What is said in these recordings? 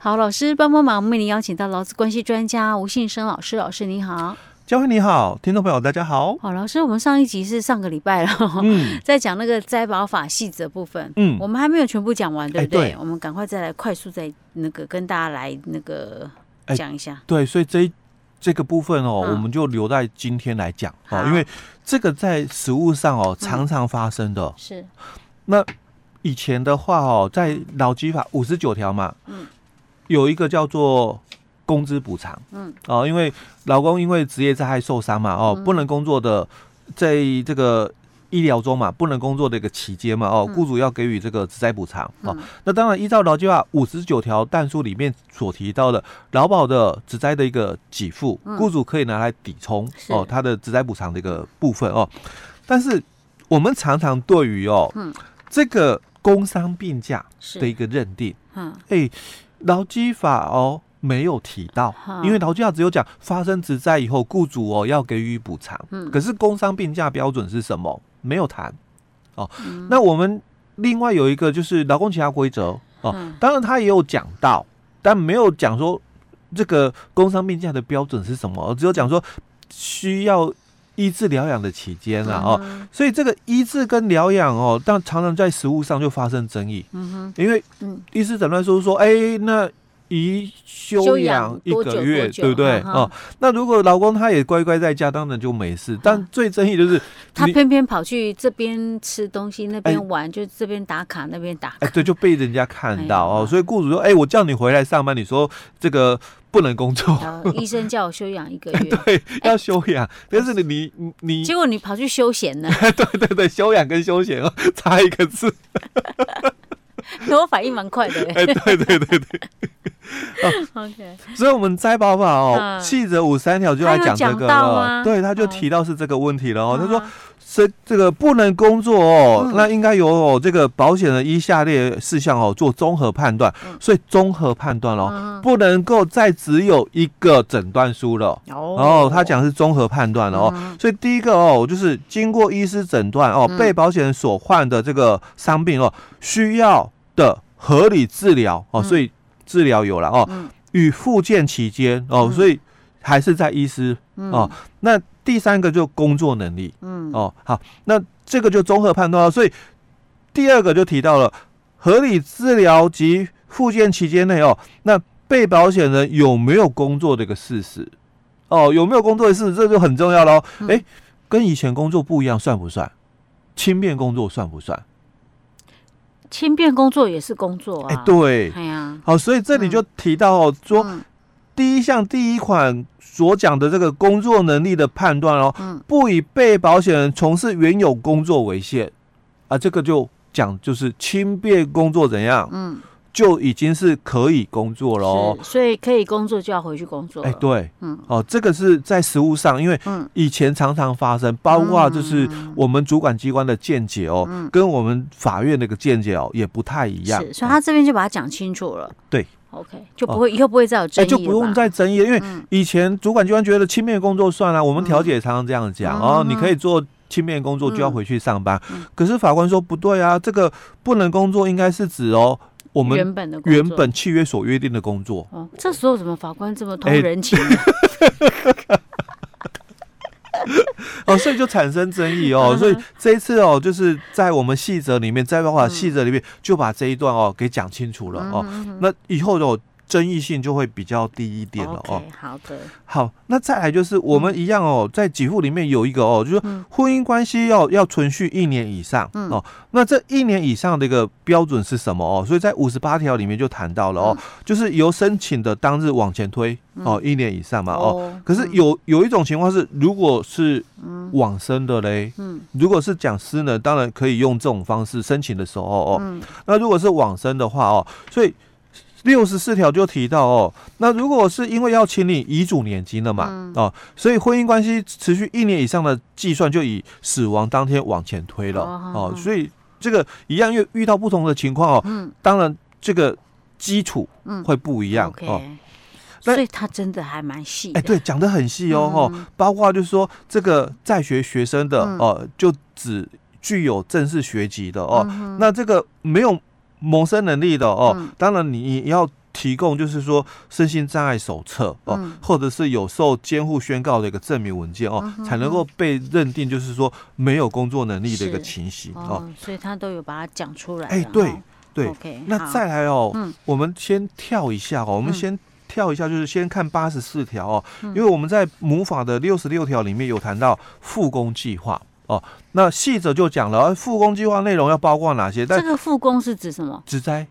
好，老师帮帮忙，我们为您邀请到劳资关系专家吴信生老师，老师你好。嘉惠你好，听众朋友大家好。好，老师，我们上一集是上个礼拜了，嗯，在讲那个灾保法细则部分，嗯，我们还没有全部讲完，对不对？我们赶快再来快速再那个跟大家来那个讲一下、欸。对，所以这这个部分哦，嗯、我们就留在今天来讲哦，因为这个在实务上哦常常发生的。嗯、是。那以前的话哦，在劳基法五十九条嘛，嗯，有一个叫做。工资补偿，嗯，哦，因为老公因为职业灾害受伤嘛，哦，不能工作的，在这个医疗中嘛，不能工作的一个期间嘛，哦，雇主要给予这个职灾补偿，哦，那当然依照劳基法五十九条但书里面所提到的劳保的职灾的一个给付，雇主可以拿来抵充哦他的职灾补偿的一个部分哦，但是我们常常对于哦，嗯。这个工伤病假的一个认定，嗯，哎，劳基法哦。没有提到，因为劳基法只有讲发生职灾以后，雇主哦要给予补偿。嗯，可是工伤病假标准是什么？没有谈。哦，嗯、那我们另外有一个就是劳工其他规则哦，当然他也有讲到，但没有讲说这个工伤病假的标准是什么，只有讲说需要医治疗养的期间啊哦，所以这个医治跟疗养哦，但常常在食物上就发生争议。嗯哼，因为医师诊断书说，哎，那。宜休养一个月，对不对？哦，那如果老公他也乖乖在家，当然就没事。但最争议就是他偏偏跑去这边吃东西，那边玩，就这边打卡，那边打卡。哎，对，就被人家看到哦。所以雇主说：“哎，我叫你回来上班，你说这个不能工作。”医生叫我休养一个月，对，要休养。但是你你你，结果你跑去休闲呢？对对对，休养跟休闲哦，差一个字。我反应蛮快的。哎，对对对对。OK，所以，我们灾保法哦，细则五三条就来讲这个了。对，他就提到是这个问题了哦。他说，是这个不能工作哦，那应该由这个保险人一下列事项哦做综合判断。所以，综合判断哦，不能够再只有一个诊断书了。哦，他讲是综合判断了哦。所以，第一个哦，就是经过医师诊断哦，被保险人所患的这个伤病哦，需要的合理治疗哦，所以。治疗有了哦，与复健期间哦，所以还是在医师哦。那第三个就工作能力，嗯哦，好，那这个就综合判断了。所以第二个就提到了合理治疗及复健期间内哦，那被保险人有没有工作的一个事实哦，有没有工作的事实，这就很重要喽。哎，跟以前工作不一样，算不算？轻便工作算不算？轻便工作也是工作啊，哎，对，哎呀，好，所以这里就提到哦，说第一项第一款所讲的这个工作能力的判断哦，不以被保险人从事原有工作为限。啊，这个就讲就是轻便工作怎样，嗯。就已经是可以工作了哦，所以可以工作就要回去工作。哎，对，嗯，哦，这个是在实务上，因为以前常常发生，包括就是我们主管机关的见解哦，跟我们法院那个见解哦也不太一样。是，所以他这边就把它讲清楚了。对，OK，就不会以后不会再有争议，就不用再争议，因为以前主管机关觉得轻便工作算了，我们调解也常常这样讲哦，你可以做轻便工作就要回去上班，可是法官说不对啊，这个不能工作应该是指哦。我们原本的原本契约所约定的工作，哦，这时候怎么法官这么通人情？哦，所以就产生争议哦，所以这一次哦，就是在我们细则里面，在办法细则里面就把这一段哦给讲清楚了哦，那以后就。争议性就会比较低一点了哦。Okay, 好的，好，那再来就是我们一样哦，在给付里面有一个哦，就是婚姻关系要要存续一年以上哦。那这一年以上的一个标准是什么哦？所以在五十八条里面就谈到了哦，就是由申请的当日往前推哦，一年以上嘛哦。可是有有一种情况是，如果是往生的嘞，嗯，如果是讲师呢，当然可以用这种方式申请的时候哦。那如果是往生的话哦，所以。六十四条就提到哦，那如果是因为要清理遗嘱年金了嘛，嗯、哦，所以婚姻关系持续一年以上的计算就以死亡当天往前推了哦，哦，所以这个一样又遇到不同的情况哦，嗯，当然这个基础会不一样、嗯、哦，所以他真的还蛮细，哎，对，讲的很细哦，哦、嗯，包括就是说这个在学学生的哦，就只具有正式学籍的哦，嗯、那这个没有。谋生能力的哦，当然你要提供就是说身心障碍手册哦，嗯、或者是有受监护宣告的一个证明文件哦，嗯、哼哼才能够被认定就是说没有工作能力的一个情形哦，哦。所以他都有把它讲出来。哎，对对。Okay, 那再来哦，嗯、我们先跳一下哦，我们先跳一下，就是先看八十四条哦，嗯、因为我们在母法的六十六条里面有谈到复工计划哦，那细则就讲了复工计划内容要包括哪些？但这个复工是指什么？职灾。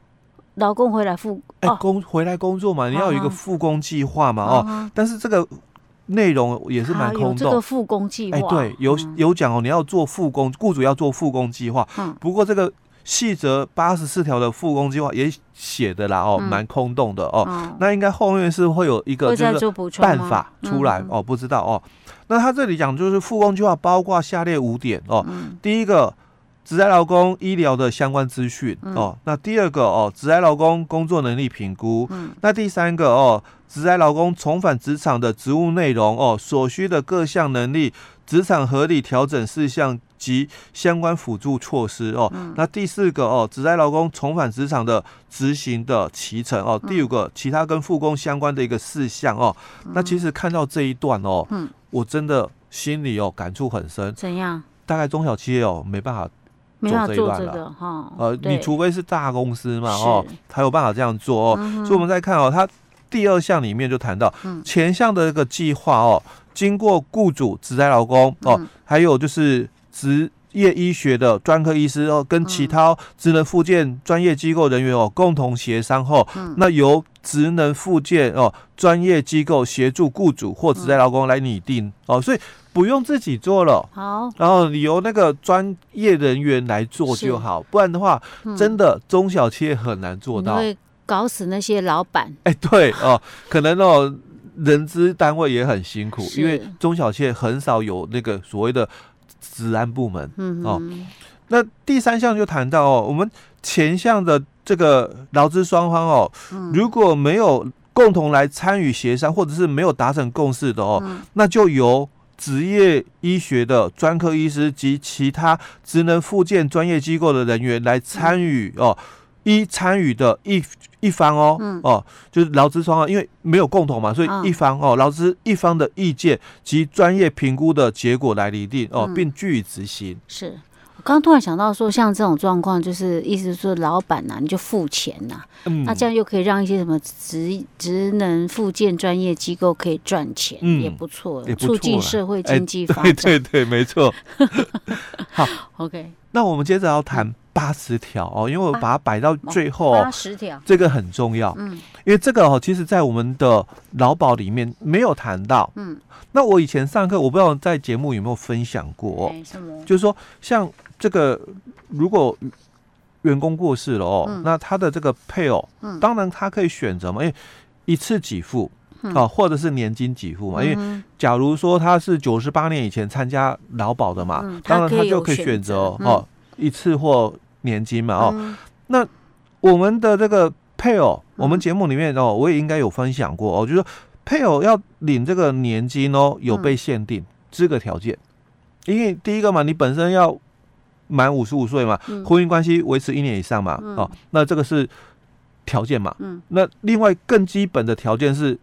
劳工回来复哎工回来工作嘛，你要有一个复工计划嘛哦，但是这个内容也是蛮空洞。这个复工计划哎对，有有讲哦，你要做复工，雇主要做复工计划。嗯，不过这个细则八十四条的复工计划也写的啦哦，蛮空洞的哦。那应该后面是会有一个就是办法出来哦，不知道哦。那他这里讲就是复工计划包括下列五点哦，第一个。职灾劳工医疗的相关资讯、嗯、哦，那第二个哦，职灾劳工工作能力评估，嗯，那第三个哦，职灾劳工重返职场的职务内容哦，所需的各项能力、职场合理调整事项及相关辅助措施哦，嗯、那第四个哦，职灾劳工重返职场的执行的期程哦，第五个其他跟复工相关的一个事项哦，嗯、那其实看到这一段哦，嗯，我真的心里哦感触很深，怎样？大概中小企业哦没办法。做这个哈，呃，你除非是大公司嘛，哦，才有办法这样做哦。所以我们再看哦，它第二项里面就谈到前项的一个计划哦，经过雇主、职灾劳工哦，还有就是职业医学的专科医师哦，跟其他职能复健专业机构人员哦，共同协商后，那由职能复健哦专业机构协助雇主或职灾劳工来拟定哦，所以。不用自己做了，好，然后你由那个专业人员来做就好，不然的话，真的中小企业很难做到，会搞死那些老板。哎，对哦，可能哦，人资单位也很辛苦，因为中小企业很少有那个所谓的治安部门，嗯哦。那第三项就谈到哦，我们前项的这个劳资双方哦，如果没有共同来参与协商，或者是没有达成共识的哦，那就由。职业医学的专科医师及其他职能附件专业机构的人员来参与哦，一参与的一一方哦，哦，就是劳资双方，因为没有共同嘛，所以一方哦，劳资一方的意见及专业评估的结果来拟定哦，并据以执行。是。刚刚突然想到说，像这种状况，就是意思是说，老板呐、啊，你就付钱呐、啊，嗯、那这样又可以让一些什么职职能附件专业机构可以赚钱，嗯、也不错，也不错，促进社会经济发展。对对对，没错。好，OK。那我们接着要谈八十条哦，因为我把它摆到最后，八十条。这个很重要，嗯，因为这个哦，其实在我们的劳保里面没有谈到，嗯。那我以前上课，我不知道在节目有没有分享过，就是说像。这个如果员工过世了哦，嗯、那他的这个配偶，嗯、当然他可以选择嘛，因为一次给付啊，嗯、或者是年金给付嘛。嗯、因为假如说他是九十八年以前参加劳保的嘛，嗯、当然他就可以选择哦，嗯、一次或年金嘛哦。嗯、那我们的这个配偶，我们节目里面哦，我也应该有分享过哦，就是说配偶要领这个年金哦，有被限定资格条件，因为第一个嘛，你本身要。满五十五岁嘛，婚姻关系维持一年以上嘛，嗯、哦，那这个是条件嘛。嗯、那另外更基本的条件是，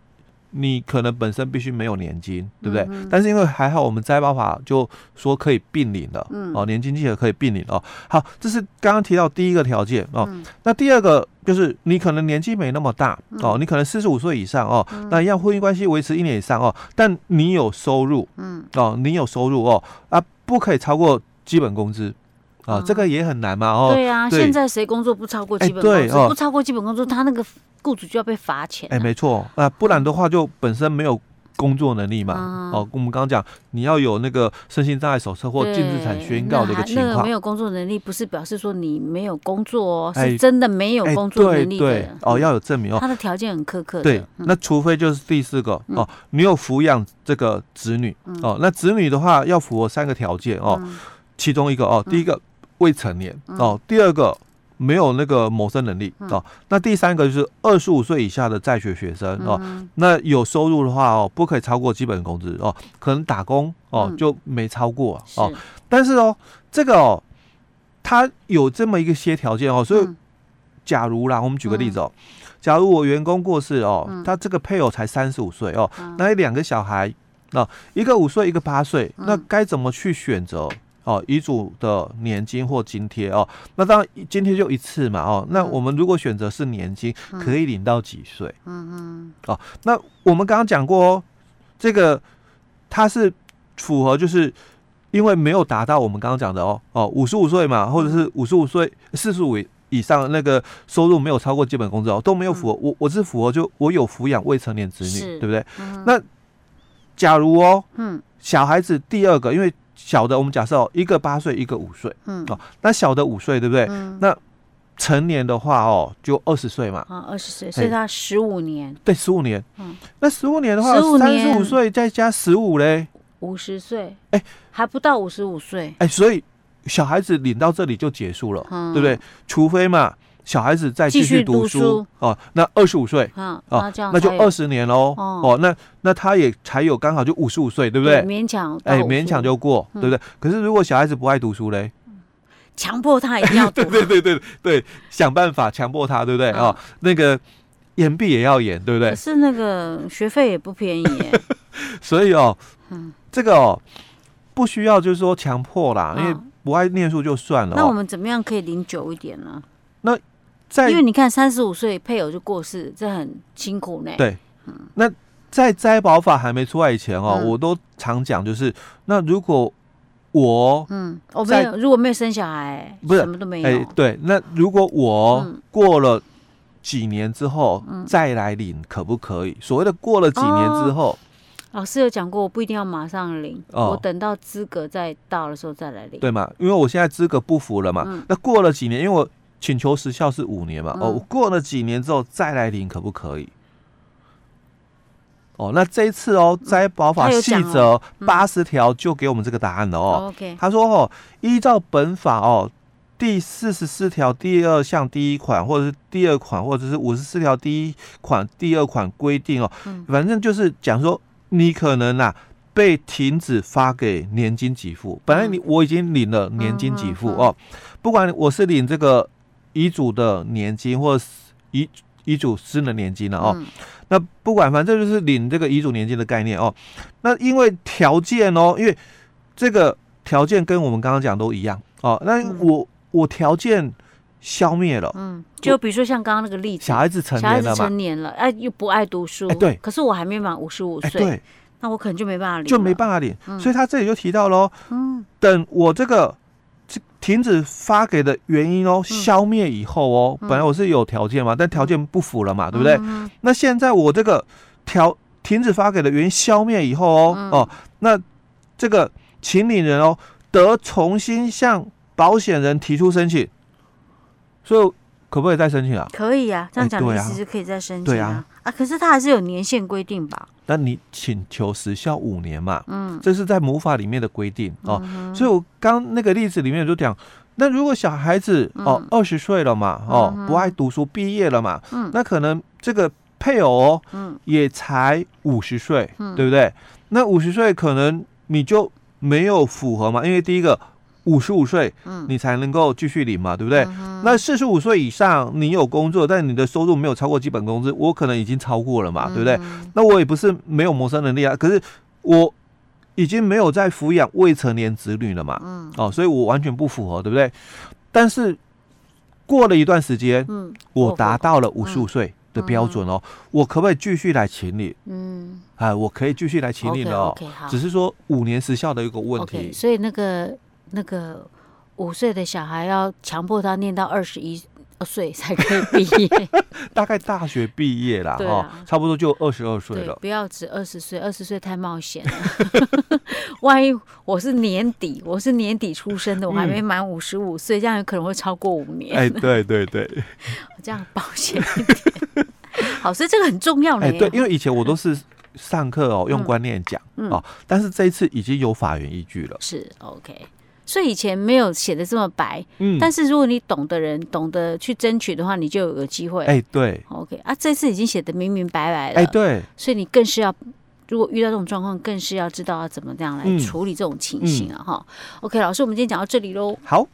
你可能本身必须没有年金，对不对？嗯、但是因为还好，我们摘包法就说可以并领了，嗯、哦，年金金额可以并领哦。好，这是刚刚提到第一个条件哦。嗯、那第二个就是你可能年纪没那么大哦，你可能四十五岁以上哦，嗯、那一样婚姻关系维持一年以上哦，但你有收入，嗯，哦，你有收入哦，啊，不可以超过基本工资。啊，这个也很难嘛，哦。对啊，现在谁工作不超过基本工资？不超过基本工资，他那个雇主就要被罚钱。哎，没错，啊，不然的话就本身没有工作能力嘛。哦，我们刚刚讲，你要有那个身心障碍手册或净资产宣告的一个情况。那个没有工作能力，不是表示说你没有工作哦，是真的没有工作能力的。哦，要有证明哦。他的条件很苛刻。对，那除非就是第四个哦，你有抚养这个子女哦，那子女的话要符合三个条件哦，其中一个哦，第一个。未成年哦，第二个没有那个谋生能力哦，那第三个就是二十五岁以下的在学学生哦，那有收入的话哦，不可以超过基本工资哦，可能打工哦就没超过哦，但是哦，这个哦，他有这么一个些条件哦，所以假如啦，我们举个例子哦，假如我员工过世哦，嗯、他这个配偶才三十五岁哦，嗯、那有两个小孩，那、哦、一个五岁，一个八岁，嗯、那该怎么去选择哦？遗嘱的年金或津贴哦？那当然津贴就一次嘛哦。那我们如果选择是年金，嗯、可以领到几岁？嗯嗯。哦，那我们刚刚讲过哦，这个它是符合，就是因为没有达到我们刚刚讲的哦哦，五十五岁嘛，或者是五十五岁四十五。以上那个收入没有超过基本工资哦，都没有符合。嗯、我我是符合，就我有抚养未成年子女，是对不对？嗯、那假如哦，嗯，小孩子第二个，因为小的我们假设哦，一个八岁，一个五岁，嗯。哦，那小的五岁，对不对？嗯、那成年的话哦，就二十岁嘛，啊，二十岁，所以他十五年，对，十五年，嗯，那十五年的话，三十五岁再加十五嘞，五十岁，哎，还不到五十五岁，哎，所以。小孩子领到这里就结束了，嗯、对不对？除非嘛，小孩子再继续读书，哦，那二十五岁，嗯，哦，那就二十年喽，哦，哦，那那他也才有刚好就五十五岁，对不对？勉强，哎，勉强就过，嗯、对不对？可是如果小孩子不爱读书嘞，强迫他一定要读，对对对对对，想办法强迫他，对不对？嗯、哦，那个延毕也要延，对不对？可是那个学费也不便宜耶，所以哦，嗯，这个哦，不需要就是说强迫啦，因为。不爱念书就算了，那我们怎么样可以领久一点呢？那在因为你看三十五岁配偶就过世，这很辛苦呢。对，那在灾保法还没出来以前哦，我都常讲就是，那如果我嗯，我没有，如果没有生小孩，不是什么都没有。哎，对，那如果我过了几年之后再来领，可不可以？所谓的过了几年之后。老师有讲过，我不一定要马上领，哦、我等到资格再到的时候再来领，对嘛？因为我现在资格不符了嘛。嗯、那过了几年，因为我请求时效是五年嘛。嗯、哦，过了几年之后再来领，可不可以？哦，那这一次哦，在保法细则八十条就给我们这个答案了哦。OK，他说哦，依照本法哦第四十四条第二项第一款，或者是第二款，或者是五十四条第一款第二款规定哦，嗯、反正就是讲说。你可能啊被停止发给年金给付，本来你我已经领了年金给付哦，不管我是领这个遗嘱的年金或遗遗嘱私人年金了哦，那不管反正就是领这个遗嘱年金的概念哦，那因为条件哦，因为这个条件跟我们刚刚讲都一样哦，那我我条件消灭了，嗯，就比如说像刚刚那个例子，小孩子成年了嘛，小孩子成年了，哎，又不爱读书，哎，对，可是我还没满五十五岁，对。那我可能就没办法领，就没办法领，嗯、所以他这里就提到喽，嗯，等我这个停止发给的原因哦，嗯、消灭以后哦，嗯、本来我是有条件嘛，但条件不符了嘛，嗯、对不对？嗯、那现在我这个条停止发给的原因消灭以后哦，嗯、哦，那这个请领人哦，得重新向保险人提出申请，所以可不可以再申请啊？可以啊，这样讲其实可以再申请啊，对啊，啊，可是它还是有年限规定吧？那你请求时效五年嘛？嗯，这是在母法里面的规定哦。嗯、所以我刚那个例子里面就讲，那如果小孩子哦二十岁了嘛，哦、嗯、不爱读书毕业了嘛，嗯，那可能这个配偶哦，嗯，也才五十岁，嗯，对不对？那五十岁可能你就没有符合嘛，因为第一个。五十五岁，嗯，你才能够继续领嘛，对不对？嗯、那四十五岁以上，你有工作，但你的收入没有超过基本工资，我可能已经超过了嘛，嗯、对不对？那我也不是没有谋生能力啊，可是我已经没有在抚养未成年子女了嘛，嗯，哦，所以我完全不符合，对不对？但是过了一段时间，嗯，我达到了五十五岁的标准哦，嗯、我可不可以继续来请你？嗯，哎，我可以继续来请你了只是说五年时效的一个问题所以那个。那个五岁的小孩要强迫他念到二十一岁才可以毕业，大概大学毕业啦，哈、啊，差不多就二十二岁了。不要只二十岁，二十岁太冒险了。万一我是年底，我是年底出生的，我还没满五十五岁，这样有可能会超过五年。哎，对对对，这样保险一点。好，所以这个很重要呢。哎，对，因为以前我都是上课哦，用观念讲、嗯嗯、哦，但是这一次已经有法源依据了。是 OK。所以以前没有写的这么白，嗯，但是如果你懂的人懂得去争取的话，你就有机会。哎，对，OK 啊，这次已经写的明明白白了，哎，对，所以你更是要，如果遇到这种状况，更是要知道要怎么这样来处理这种情形啊，哈。OK，老师，我们今天讲到这里喽，好。